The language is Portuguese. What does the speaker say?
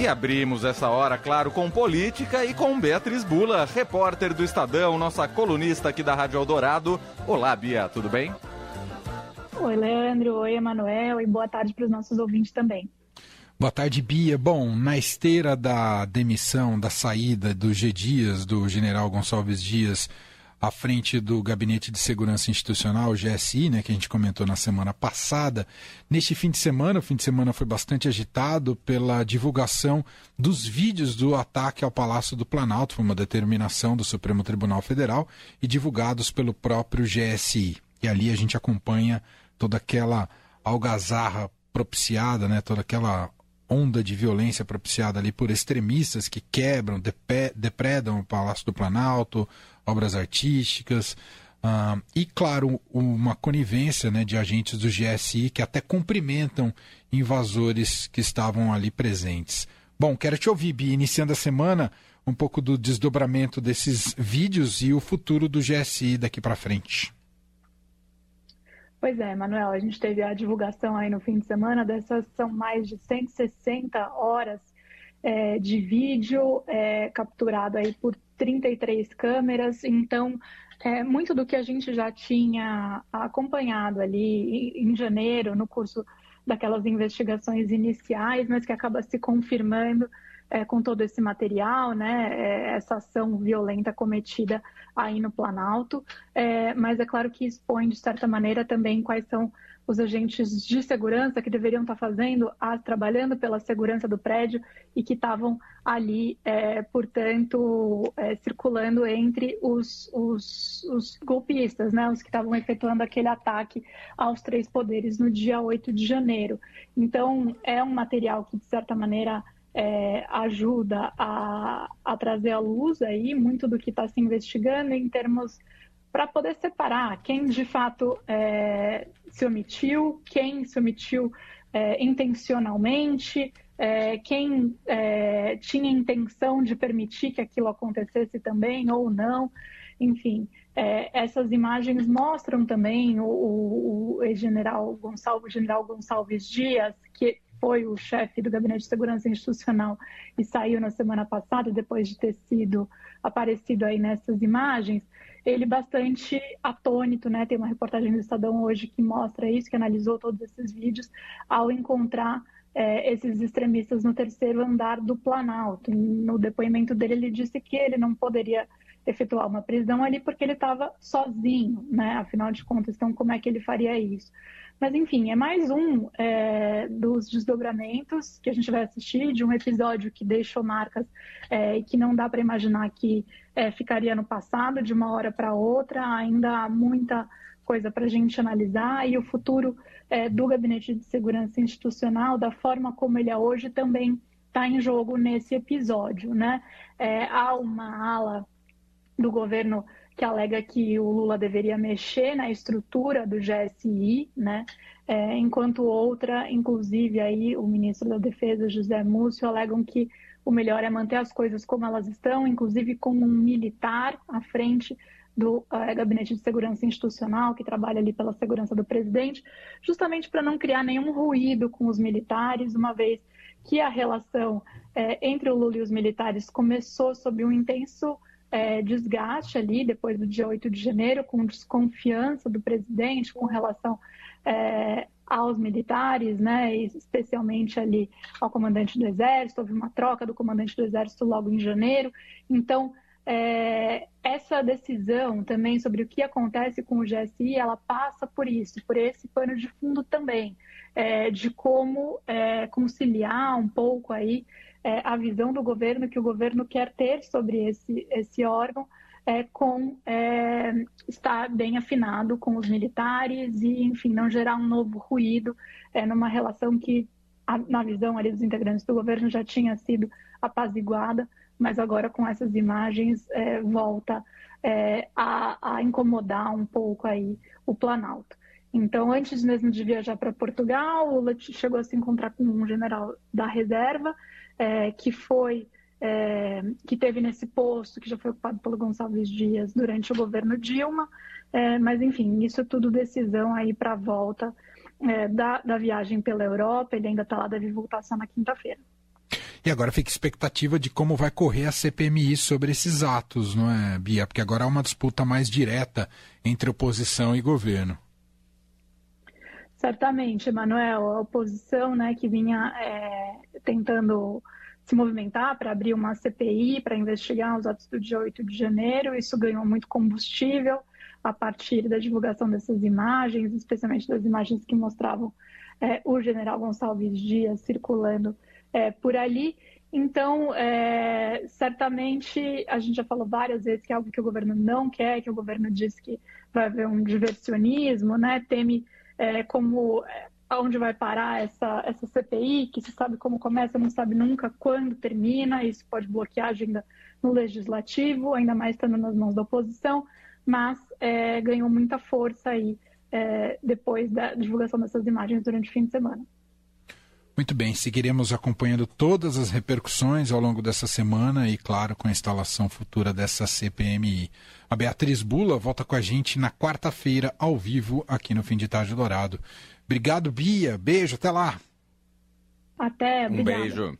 E abrimos essa hora, claro, com política e com Beatriz Bula, repórter do Estadão, nossa colunista aqui da Rádio Eldorado. Olá, Bia, tudo bem? Oi, Leandro. Oi, Emanuel. E boa tarde para os nossos ouvintes também. Boa tarde, Bia. Bom, na esteira da demissão, da saída do G. Dias, do general Gonçalves Dias, à frente do Gabinete de Segurança Institucional, GSI, né, que a gente comentou na semana passada. Neste fim de semana, o fim de semana foi bastante agitado pela divulgação dos vídeos do ataque ao Palácio do Planalto, foi uma determinação do Supremo Tribunal Federal, e divulgados pelo próprio GSI. E ali a gente acompanha toda aquela algazarra propiciada, né, toda aquela onda de violência propiciada ali por extremistas que quebram, depredam o Palácio do Planalto, obras artísticas. Uh, e, claro, uma conivência né, de agentes do GSI que até cumprimentam invasores que estavam ali presentes. Bom, quero te ouvir, Bi, iniciando a semana, um pouco do desdobramento desses vídeos e o futuro do GSI daqui para frente. Pois é, Manuel, a gente teve a divulgação aí no fim de semana dessas são mais de 160 horas é, de vídeo é, capturado aí por 33 câmeras, então é, muito do que a gente já tinha acompanhado ali em, janeiro, no curso daquelas investigações iniciais, mas que acaba se confirmando é, com todo esse material, né, é, essa ação violenta cometida aí no Planalto, é, mas é claro que expõe, de certa maneira, também quais são os agentes de segurança que deveriam estar fazendo, a, trabalhando pela segurança do prédio e que estavam ali, é, portanto, é, circulando entre os, os, os, golpistas, né, os que estavam efetuando aquele ataque aos três poderes no dia 8 de janeiro. Então, é um material que, de certa maneira, é, ajuda a, a trazer à luz aí muito do que está se investigando em termos para poder separar quem de fato é, se omitiu, quem se omitiu é, intencionalmente, é, quem é, tinha intenção de permitir que aquilo acontecesse também ou não. Enfim, é, essas imagens mostram também o, o, o ex-general Gonçalves, general Gonçalves Dias, que foi o chefe do Gabinete de Segurança Institucional e saiu na semana passada, depois de ter sido aparecido aí nessas imagens, ele bastante atônito, né? Tem uma reportagem do Estadão hoje que mostra isso, que analisou todos esses vídeos, ao encontrar é, esses extremistas no terceiro andar do Planalto. No depoimento dele, ele disse que ele não poderia efetuar uma prisão ali porque ele estava sozinho, né? Afinal de contas, então como é que ele faria isso? Mas enfim, é mais um é, dos desdobramentos que a gente vai assistir de um episódio que deixou marcas é, e que não dá para imaginar que é, ficaria no passado de uma hora para outra. Ainda há muita coisa para a gente analisar e o futuro é, do Gabinete de Segurança Institucional, da forma como ele é hoje, também está em jogo nesse episódio, né? É, há uma ala do governo que alega que o Lula deveria mexer na estrutura do GSI, né? É, enquanto outra, inclusive aí o ministro da Defesa José Múcio alegam que o melhor é manter as coisas como elas estão, inclusive com um militar à frente do uh, Gabinete de Segurança Institucional, que trabalha ali pela segurança do presidente, justamente para não criar nenhum ruído com os militares, uma vez que a relação é, entre o Lula e os militares começou sob um intenso é, desgaste ali depois do dia 8 de janeiro, com desconfiança do presidente com relação é, aos militares, né, especialmente ali ao comandante do Exército. Houve uma troca do comandante do Exército logo em janeiro. Então, é, essa decisão também sobre o que acontece com o GSI, ela passa por isso, por esse pano de fundo também, é, de como é, conciliar um pouco aí é, a visão do governo que o governo quer ter sobre esse, esse órgão é, com é, estar bem afinado com os militares e, enfim, não gerar um novo ruído é, numa relação que, a, na visão ali dos integrantes do governo, já tinha sido apaziguada, mas agora com essas imagens é, volta é, a, a incomodar um pouco aí o Planalto. Então, antes mesmo de viajar para Portugal, o Lula chegou a se encontrar com um general da reserva, é, que foi é, que teve nesse posto, que já foi ocupado pelo Gonçalves Dias durante o governo Dilma, é, mas enfim, isso é tudo decisão aí para a volta é, da, da viagem pela Europa, ele ainda está lá, deve voltar só na quinta-feira. E agora fica expectativa de como vai correr a CPMI sobre esses atos, não é, Bia? Porque agora há uma disputa mais direta entre oposição e governo. Certamente, Emanuel, a oposição né, que vinha é, tentando se movimentar para abrir uma CPI para investigar os atos do dia 8 de janeiro, isso ganhou muito combustível a partir da divulgação dessas imagens, especialmente das imagens que mostravam é, o general Gonçalves Dias circulando é, por ali. Então, é, certamente, a gente já falou várias vezes que é algo que o governo não quer, que o governo diz que vai haver um diversionismo, né? teme é, como é, aonde vai parar essa, essa CPI, que se sabe como começa, não sabe nunca quando termina, isso pode bloquear a agenda no legislativo, ainda mais estando nas mãos da oposição, mas é, ganhou muita força aí é, depois da divulgação dessas imagens durante o fim de semana. Muito bem, seguiremos acompanhando todas as repercussões ao longo dessa semana e, claro, com a instalação futura dessa CPMI. A Beatriz Bula volta com a gente na quarta-feira, ao vivo, aqui no Fim de Tarde Dourado. Obrigado, Bia. Beijo, até lá. Até, Um beijo.